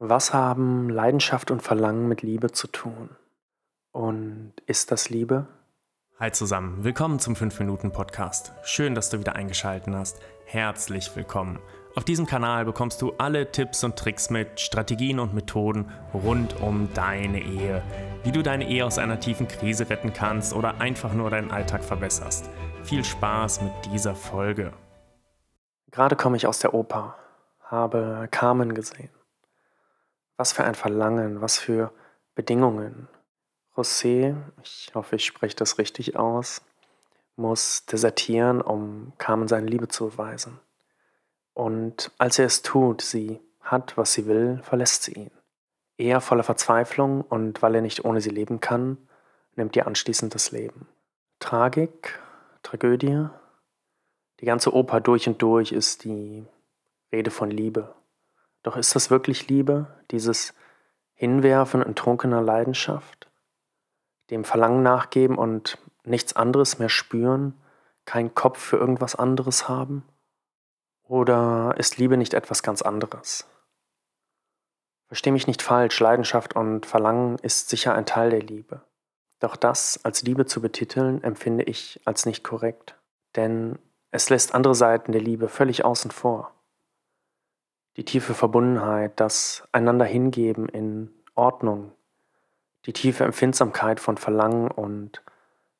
Was haben Leidenschaft und Verlangen mit Liebe zu tun? Und ist das Liebe? Hi zusammen, willkommen zum 5-Minuten-Podcast. Schön, dass du wieder eingeschaltet hast. Herzlich willkommen. Auf diesem Kanal bekommst du alle Tipps und Tricks mit, Strategien und Methoden rund um deine Ehe. Wie du deine Ehe aus einer tiefen Krise retten kannst oder einfach nur deinen Alltag verbesserst. Viel Spaß mit dieser Folge. Gerade komme ich aus der Oper, habe Carmen gesehen. Was für ein Verlangen, was für Bedingungen. José, ich hoffe, ich spreche das richtig aus, muss desertieren, um Carmen seine Liebe zu beweisen. Und als er es tut, sie hat, was sie will, verlässt sie ihn. Er voller Verzweiflung und weil er nicht ohne sie leben kann, nimmt ihr anschließend das Leben. Tragik, Tragödie, die ganze Oper durch und durch ist die Rede von Liebe. Doch ist das wirklich Liebe, dieses Hinwerfen in trunkener Leidenschaft, dem Verlangen nachgeben und nichts anderes mehr spüren, keinen Kopf für irgendwas anderes haben? Oder ist Liebe nicht etwas ganz anderes? Versteh mich nicht falsch, Leidenschaft und Verlangen ist sicher ein Teil der Liebe. Doch das als Liebe zu betiteln, empfinde ich als nicht korrekt. Denn es lässt andere Seiten der Liebe völlig außen vor die tiefe Verbundenheit, das einander hingeben in Ordnung, die tiefe Empfindsamkeit von Verlangen und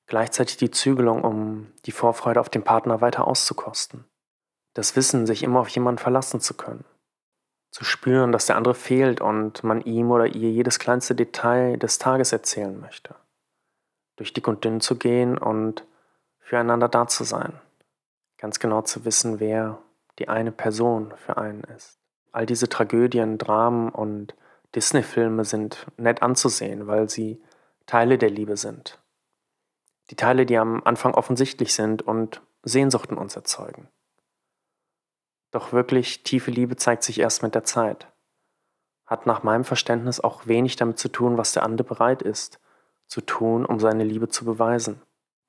gleichzeitig die Zügelung, um die Vorfreude auf den Partner weiter auszukosten. Das Wissen, sich immer auf jemanden verlassen zu können. Zu spüren, dass der andere fehlt und man ihm oder ihr jedes kleinste Detail des Tages erzählen möchte. Durch dick und dünn zu gehen und füreinander da zu sein. Ganz genau zu wissen, wer die eine Person für einen ist all diese Tragödien, Dramen und Disney-Filme sind nett anzusehen, weil sie Teile der Liebe sind. Die Teile, die am Anfang offensichtlich sind und Sehnsucht in uns erzeugen. Doch wirklich tiefe Liebe zeigt sich erst mit der Zeit. Hat nach meinem Verständnis auch wenig damit zu tun, was der andere bereit ist, zu tun, um seine Liebe zu beweisen.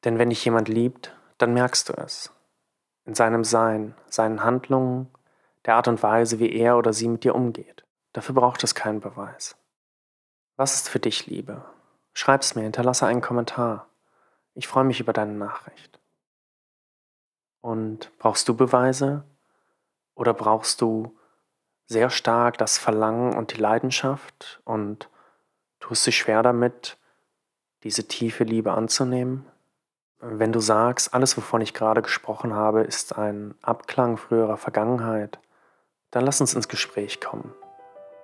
Denn wenn dich jemand liebt, dann merkst du es. In seinem Sein, seinen Handlungen, der Art und Weise, wie er oder sie mit dir umgeht. Dafür braucht es keinen Beweis. Was ist für dich Liebe? Schreib's mir, hinterlasse einen Kommentar. Ich freue mich über deine Nachricht. Und brauchst du Beweise? Oder brauchst du sehr stark das Verlangen und die Leidenschaft und tust dich schwer damit, diese tiefe Liebe anzunehmen? Wenn du sagst, alles, wovon ich gerade gesprochen habe, ist ein Abklang früherer Vergangenheit, dann lass uns ins Gespräch kommen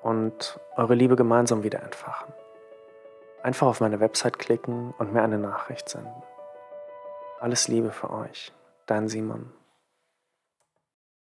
und eure Liebe gemeinsam wieder entfachen. Einfach auf meine Website klicken und mir eine Nachricht senden. Alles Liebe für euch, dein Simon.